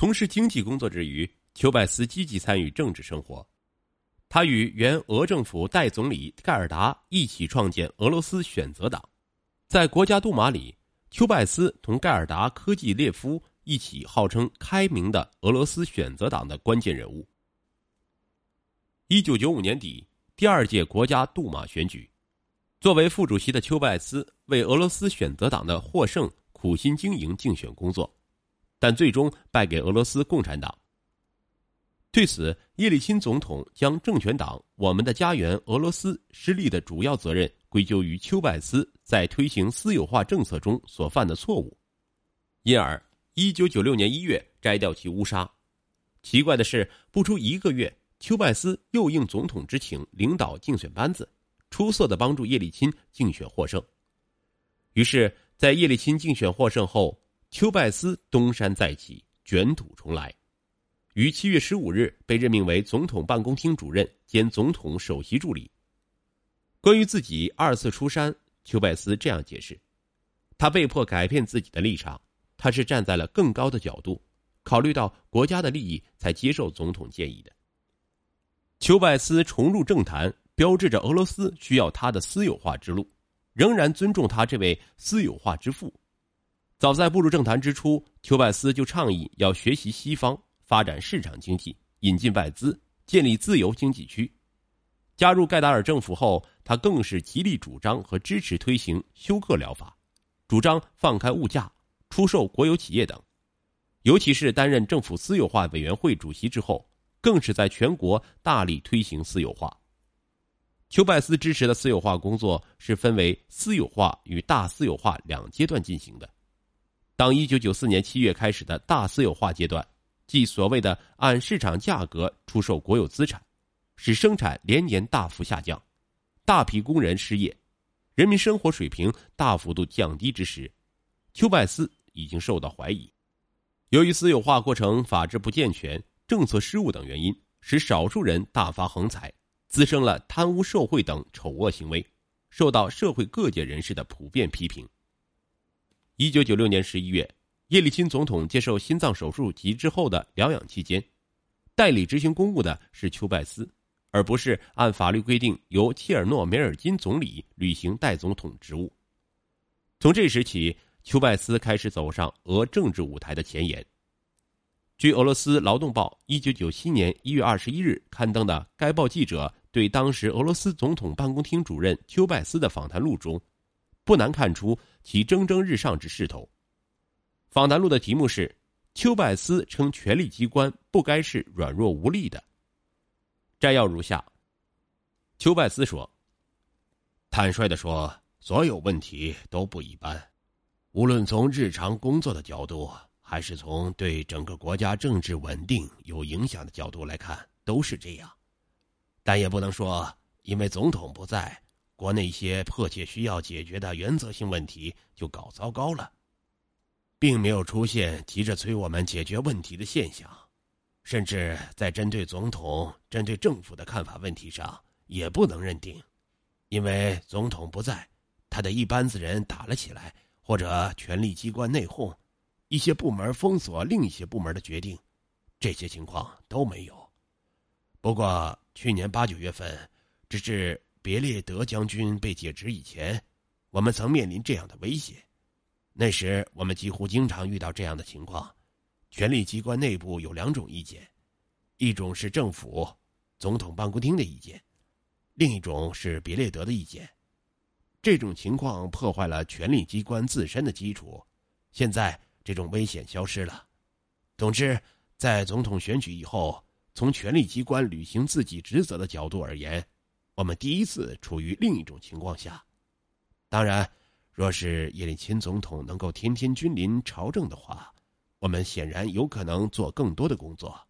从事经济工作之余，丘拜斯积极参与政治生活。他与原俄政府代总理盖尔达一起创建俄罗斯选择党，在国家杜马里，丘拜斯同盖尔达科季列夫一起号称开明的俄罗斯选择党的关键人物。一九九五年底，第二届国家杜马选举，作为副主席的丘拜斯为俄罗斯选择党的获胜苦心经营竞选工作，但最终败给俄罗斯共产党。对此，叶利钦总统将政权党“我们的家园俄罗斯”失利的主要责任归咎于丘拜斯在推行私有化政策中所犯的错误，因而1996年1月摘掉其乌纱。奇怪的是，不出一个月，丘拜斯又应总统之请领导竞选班子，出色的帮助叶利钦竞选获胜。于是，在叶利钦竞选获胜后，丘拜斯东山再起，卷土重来。于七月十五日被任命为总统办公厅主任兼总统首席助理。关于自己二次出山，丘拜斯这样解释：他被迫改变自己的立场，他是站在了更高的角度，考虑到国家的利益才接受总统建议的。丘拜斯重入政坛，标志着俄罗斯需要他的私有化之路，仍然尊重他这位私有化之父。早在步入政坛之初，丘拜斯就倡议要学习西方。发展市场经济，引进外资，建立自由经济区。加入盖达尔政府后，他更是极力主张和支持推行休克疗法，主张放开物价、出售国有企业等。尤其是担任政府私有化委员会主席之后，更是在全国大力推行私有化。丘拜斯支持的私有化工作是分为私有化与大私有化两阶段进行的。当一九九四年七月开始的大私有化阶段。即所谓的按市场价格出售国有资产，使生产连年大幅下降，大批工人失业，人民生活水平大幅度降低之时，丘拜斯已经受到怀疑。由于私有化过程法制不健全、政策失误等原因，使少数人大发横财，滋生了贪污受贿等丑恶行为，受到社会各界人士的普遍批评。一九九六年十一月。叶利钦总统接受心脏手术及之后的疗养期间，代理执行公务的是丘拜斯，而不是按法律规定由切尔诺梅尔金总理履行代总统职务。从这时起，丘拜斯开始走上俄政治舞台的前沿。据俄罗斯劳动报一九九七年一月二十一日刊登的该报记者对当时俄罗斯总统办公厅主任丘拜斯的访谈录中，不难看出其蒸蒸日上之势头。访谈录的题目是：“丘拜斯称权力机关不该是软弱无力的。”摘要如下：丘拜斯说：“坦率的说，所有问题都不一般，无论从日常工作的角度，还是从对整个国家政治稳定有影响的角度来看，都是这样。但也不能说，因为总统不在，国内一些迫切需要解决的原则性问题就搞糟糕了。”并没有出现急着催我们解决问题的现象，甚至在针对总统、针对政府的看法问题上，也不能认定，因为总统不在，他的一班子人打了起来，或者权力机关内讧，一些部门封锁另一些部门的决定，这些情况都没有。不过去年八九月份，直至别列德将军被解职以前，我们曾面临这样的威胁。那时我们几乎经常遇到这样的情况：权力机关内部有两种意见，一种是政府、总统办公厅的意见，另一种是别列德的意见。这种情况破坏了权力机关自身的基础。现在这种危险消失了。总之，在总统选举以后，从权力机关履行自己职责的角度而言，我们第一次处于另一种情况下。当然。若是叶利钦总统能够天天君临朝政的话，我们显然有可能做更多的工作。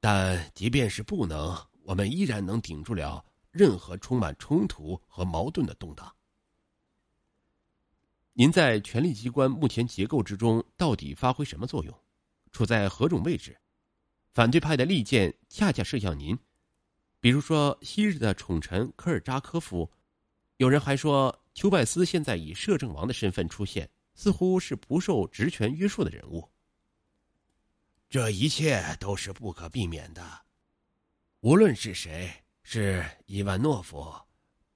但即便是不能，我们依然能顶住了任何充满冲突和矛盾的动荡。您在权力机关目前结构之中到底发挥什么作用？处在何种位置？反对派的利剑恰恰射向您，比如说昔日的宠臣科尔扎科夫，有人还说。丘拜斯现在以摄政王的身份出现，似乎是不受职权约束的人物。这一切都是不可避免的。无论是谁，是伊万诺夫、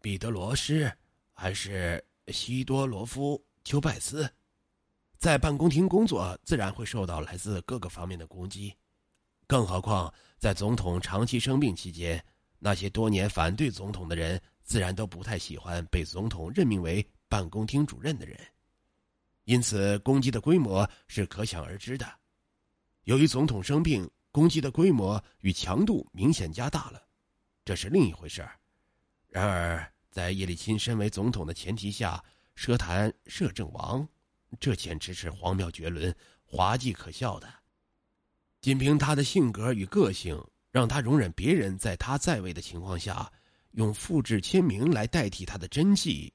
彼得罗斯，还是西多罗夫、丘拜斯，在办公厅工作，自然会受到来自各个方面的攻击。更何况，在总统长期生病期间，那些多年反对总统的人，自然都不太喜欢被总统任命为办公厅主任的人。因此，攻击的规模是可想而知的。由于总统生病，攻击的规模与强度明显加大了，这是另一回事儿。然而，在叶利钦身为总统的前提下，奢谈摄政王，这简直是荒谬绝伦、滑稽可笑的。仅凭他的性格与个性，让他容忍别人在他在位的情况下用复制签名来代替他的真迹。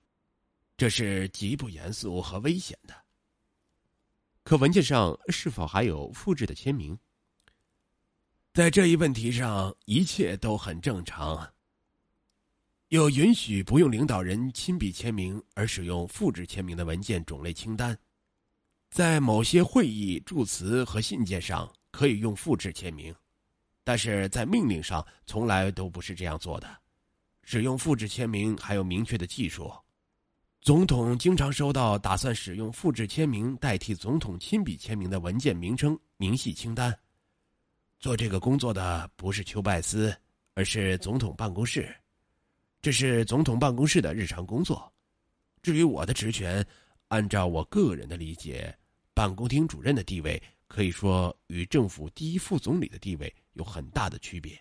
这是极不严肃和危险的。可文件上是否还有复制的签名？在这一问题上，一切都很正常。有允许不用领导人亲笔签名而使用复制签名的文件种类清单，在某些会议祝词和信件上可以用复制签名，但是在命令上从来都不是这样做的。使用复制签名还有明确的技术。总统经常收到打算使用复制签名代替总统亲笔签名的文件名称明细清单。做这个工作的不是丘拜斯，而是总统办公室。这是总统办公室的日常工作。至于我的职权，按照我个人的理解，办公厅主任的地位可以说与政府第一副总理的地位有很大的区别。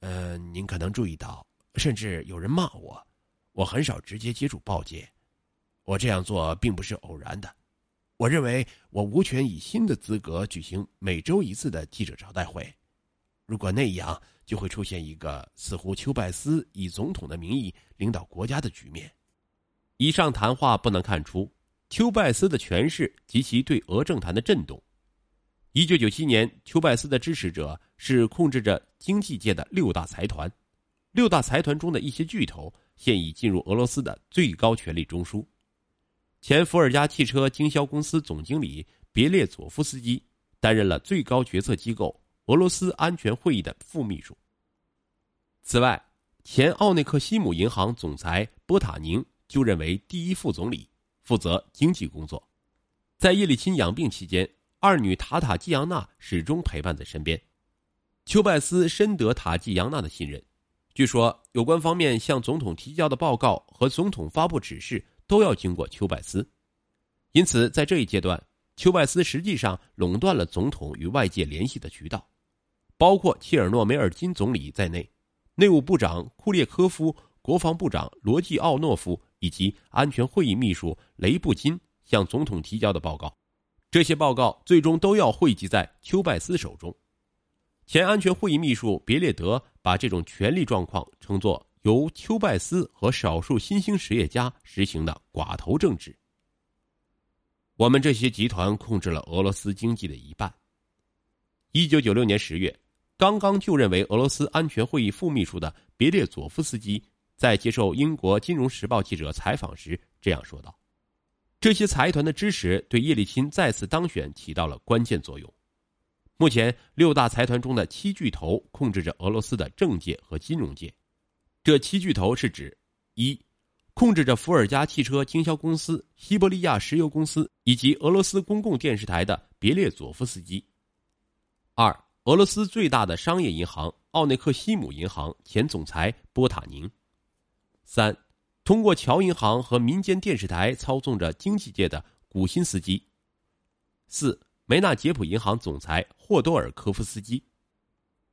嗯，您可能注意到，甚至有人骂我。我很少直接接触报界，我这样做并不是偶然的。我认为我无权以新的资格举行每周一次的记者招待会，如果那样，就会出现一个似乎丘拜斯以总统的名义领导国家的局面。以上谈话不能看出丘拜斯的权势及其对俄政坛的震动。一九九七年，丘拜斯的支持者是控制着经济界的六大财团，六大财团中的一些巨头。现已进入俄罗斯的最高权力中枢。前伏尔加汽车经销公司总经理别列佐夫斯基担任了最高决策机构俄罗斯安全会议的副秘书。此外，前奥内克西姆银行总裁波塔宁就任为第一副总理，负责经济工作。在叶利钦养病期间，二女塔塔季扬娜始终陪伴在身边。丘拜斯深得塔季扬娜的信任。据说，有关方面向总统提交的报告和总统发布指示都要经过丘拜斯，因此在这一阶段，丘拜斯实际上垄断了总统与外界联系的渠道，包括切尔诺梅尔金总理在内，内务部长库列科夫、国防部长罗季奥诺夫以及安全会议秘书雷布金向总统提交的报告，这些报告最终都要汇集在丘拜斯手中。前安全会议秘书别列德把这种权力状况称作由丘拜斯和少数新兴实业家实行的寡头政治。我们这些集团控制了俄罗斯经济的一半。一九九六年十月，刚刚就任为俄罗斯安全会议副秘书的别列佐夫斯基在接受英国《金融时报》记者采访时这样说道：“这些财团的支持对叶利钦再次当选起到了关键作用。”目前，六大财团中的七巨头控制着俄罗斯的政界和金融界。这七巨头是指：一、控制着伏尔加汽车经销公司、西伯利亚石油公司以及俄罗斯公共电视台的别列佐夫斯基；二、俄罗斯最大的商业银行奥内克西姆银行前总裁波塔宁；三、通过侨银行和民间电视台操纵着经济界的古辛斯基；四。梅纳杰普银行总裁霍多尔科夫斯基，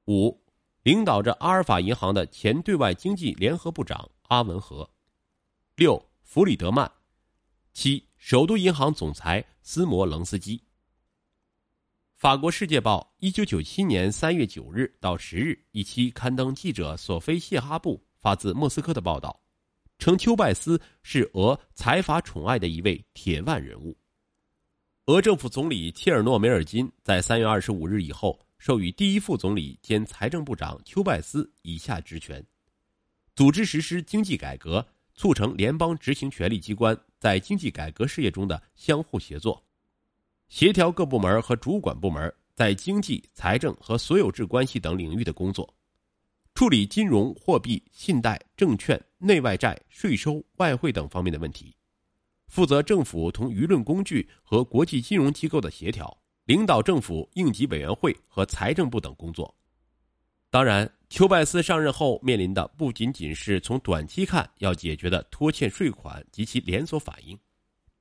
五，领导着阿尔法银行的前对外经济联合部长阿文和，六，弗里德曼，七，首都银行总裁斯摩棱斯基。法国《世界报》一九九七年三月九日到十日一期刊登记者索菲谢哈布发自莫斯科的报道，称丘拜斯是俄财阀宠爱的一位铁腕人物。俄政府总理切尔诺梅尔金在三月二十五日以后授予第一副总理兼财政部长丘拜斯以下职权：组织实施经济改革，促成联邦执行权力机关在经济改革事业中的相互协作；协调各部门和主管部门在经济、财政和所有制关系等领域的工作，处理金融、货币、信贷、证券、内外债、税收、外汇等方面的问题，负责政府同舆论工具和国际金融机构的协调，领导政府应急委员会和财政部等工作。当然，丘拜斯上任后面临的不仅仅是从短期看要解决的拖欠税款及其连锁反应，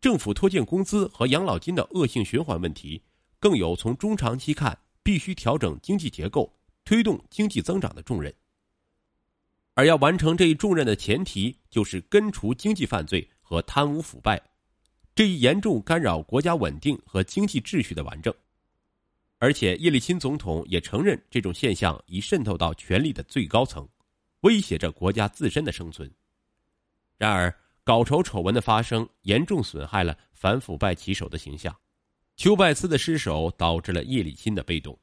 政府拖欠工资和养老金的恶性循环问题，更有从中长期看必须调整经济结构、推动经济增长的重任。而要完成这一重任的前提，就是根除经济犯罪和贪污腐败，这一严重干扰国家稳定和经济秩序的顽症。而且，叶利钦总统也承认这种现象已渗透到权力的最高层，威胁着国家自身的生存。然而，搞丑丑闻的发生严重损害了反腐败旗手的形象，丘拜斯的失守导致了叶利钦的被动。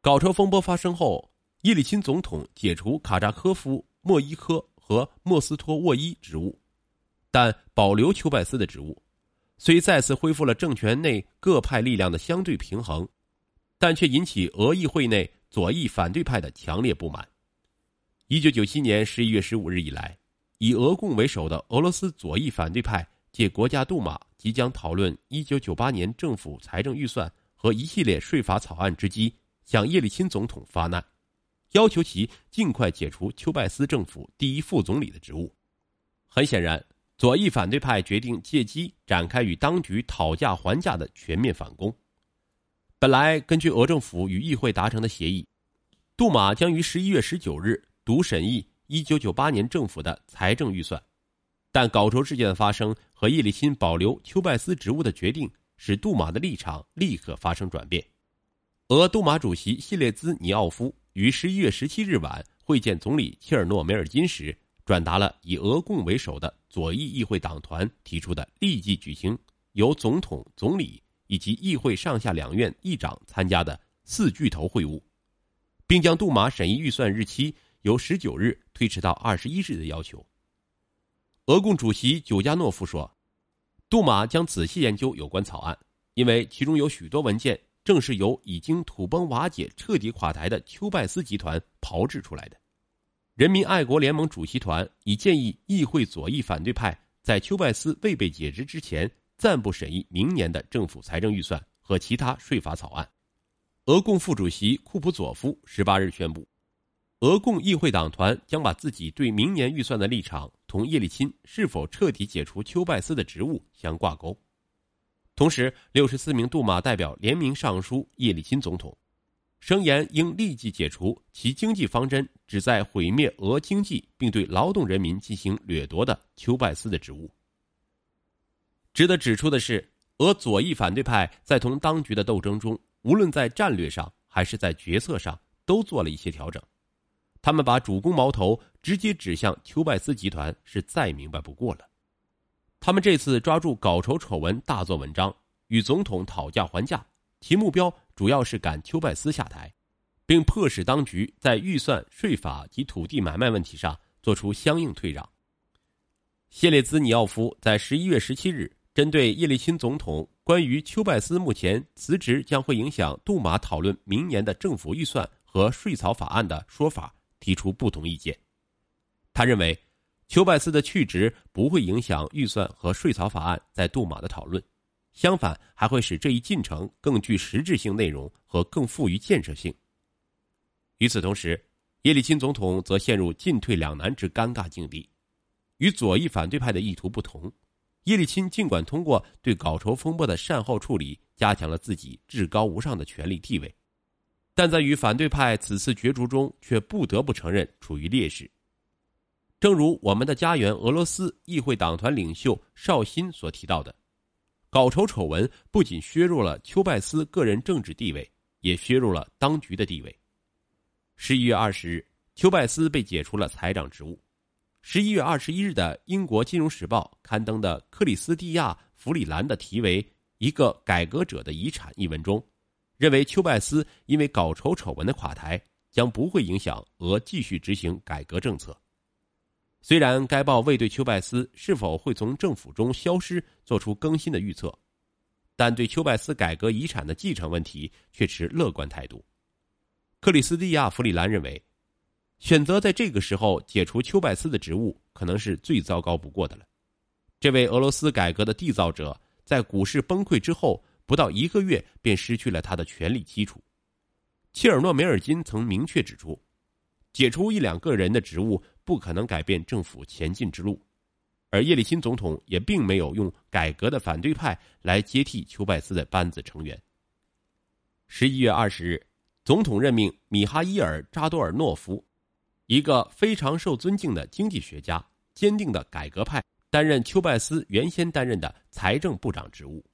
搞丑风波发生后，叶利钦总统解除卡扎科夫、莫伊科和莫斯托沃伊职务，但保留丘拜斯的职务，虽再次恢复了政权内各派力量的相对平衡。但却引起俄议会内左翼反对派的强烈不满。一九九七年十一月十五日以来，以俄共为首的俄罗斯左翼反对派借国家杜马即将讨论一九九八年政府财政预算和一系列税法草案之机，向叶利钦总统发难，要求其尽快解除丘拜斯政府第一副总理的职务。很显然，左翼反对派决定借机展开与当局讨价还价的全面反攻。本来根据俄政府与议会达成的协议，杜马将于十一月十九日读审议一九九八年政府的财政预算，但搞筹事件的发生和叶利钦保留丘拜斯职务的决定，使杜马的立场立刻发生转变。俄杜马主席谢列兹尼奥夫于十一月十七日晚会见总理切尔诺梅尔金时，转达了以俄共为首的左翼议会党团提出的立即举行由总统、总理。以及议会上下两院议长参加的四巨头会晤，并将杜马审议预算日期由十九日推迟到二十一日的要求。俄共主席久加诺夫说：“杜马将仔细研究有关草案，因为其中有许多文件正是由已经土崩瓦解、彻底垮台的丘拜斯集团炮制出来的。”人民爱国联盟主席团已建议议会左翼反对派在丘拜斯未被解职之前。暂不审议明年的政府财政预算和其他税法草案。俄共副主席库普佐夫十八日宣布，俄共议会党团将把自己对明年预算的立场同叶利钦是否彻底解除丘拜斯的职务相挂钩。同时，六十四名杜马代表联名上书叶利钦总统，声言应立即解除其经济方针旨在毁灭俄经济并对劳动人民进行掠夺的丘拜斯的职务。值得指出的是，俄左翼反对派在同当局的斗争中，无论在战略上还是在决策上，都做了一些调整。他们把主攻矛头直接指向丘拜斯集团，是再明白不过了。他们这次抓住搞丑丑闻大做文章，与总统讨价还价，其目标主要是赶丘拜斯下台，并迫使当局在预算、税法及土地买卖问题上做出相应退让。谢列兹尼奥夫在十一月十七日。针对叶利钦总统关于丘拜斯目前辞职将会影响杜马讨论明年的政府预算和税草法案的说法，提出不同意见。他认为，丘拜斯的去职不会影响预算和税草法案在杜马的讨论，相反还会使这一进程更具实质性内容和更富于建设性。与此同时，叶利钦总统则陷入进退两难之尴尬境地，与左翼反对派的意图不同。叶利钦尽管通过对稿酬风波的善后处理，加强了自己至高无上的权力地位，但在与反对派此次角逐中，却不得不承认处于劣势。正如我们的家园俄罗斯议会党团领袖绍新所提到的，搞筹丑闻不仅削弱了丘拜斯个人政治地位，也削弱了当局的地位。十一月二十日，丘拜斯被解除了财长职务。十一月二十一日的英国《金融时报》刊登的克里斯蒂亚·弗里兰的题为《一个改革者的遗产》一文中，认为丘拜斯因为搞丑丑闻的垮台将不会影响俄继续执行改革政策。虽然该报未对丘拜斯是否会从政府中消失做出更新的预测，但对丘拜斯改革遗产的继承问题却持乐观态度。克里斯蒂亚·弗里兰认为，选择在这个时候解除丘拜斯的职务，可能是最糟糕不过的了。这位俄罗斯改革的缔造者，在股市崩溃之后不到一个月便失去了他的权力基础。切尔诺梅尔金曾明确指出，解除一两个人的职务不可能改变政府前进之路，而叶利钦总统也并没有用改革的反对派来接替丘拜斯的班子成员。十一月二十日，总统任命米哈伊尔·扎多尔诺夫，一个非常受尊敬的经济学家、坚定的改革派，担任丘拜斯原先担任的财政部长职务。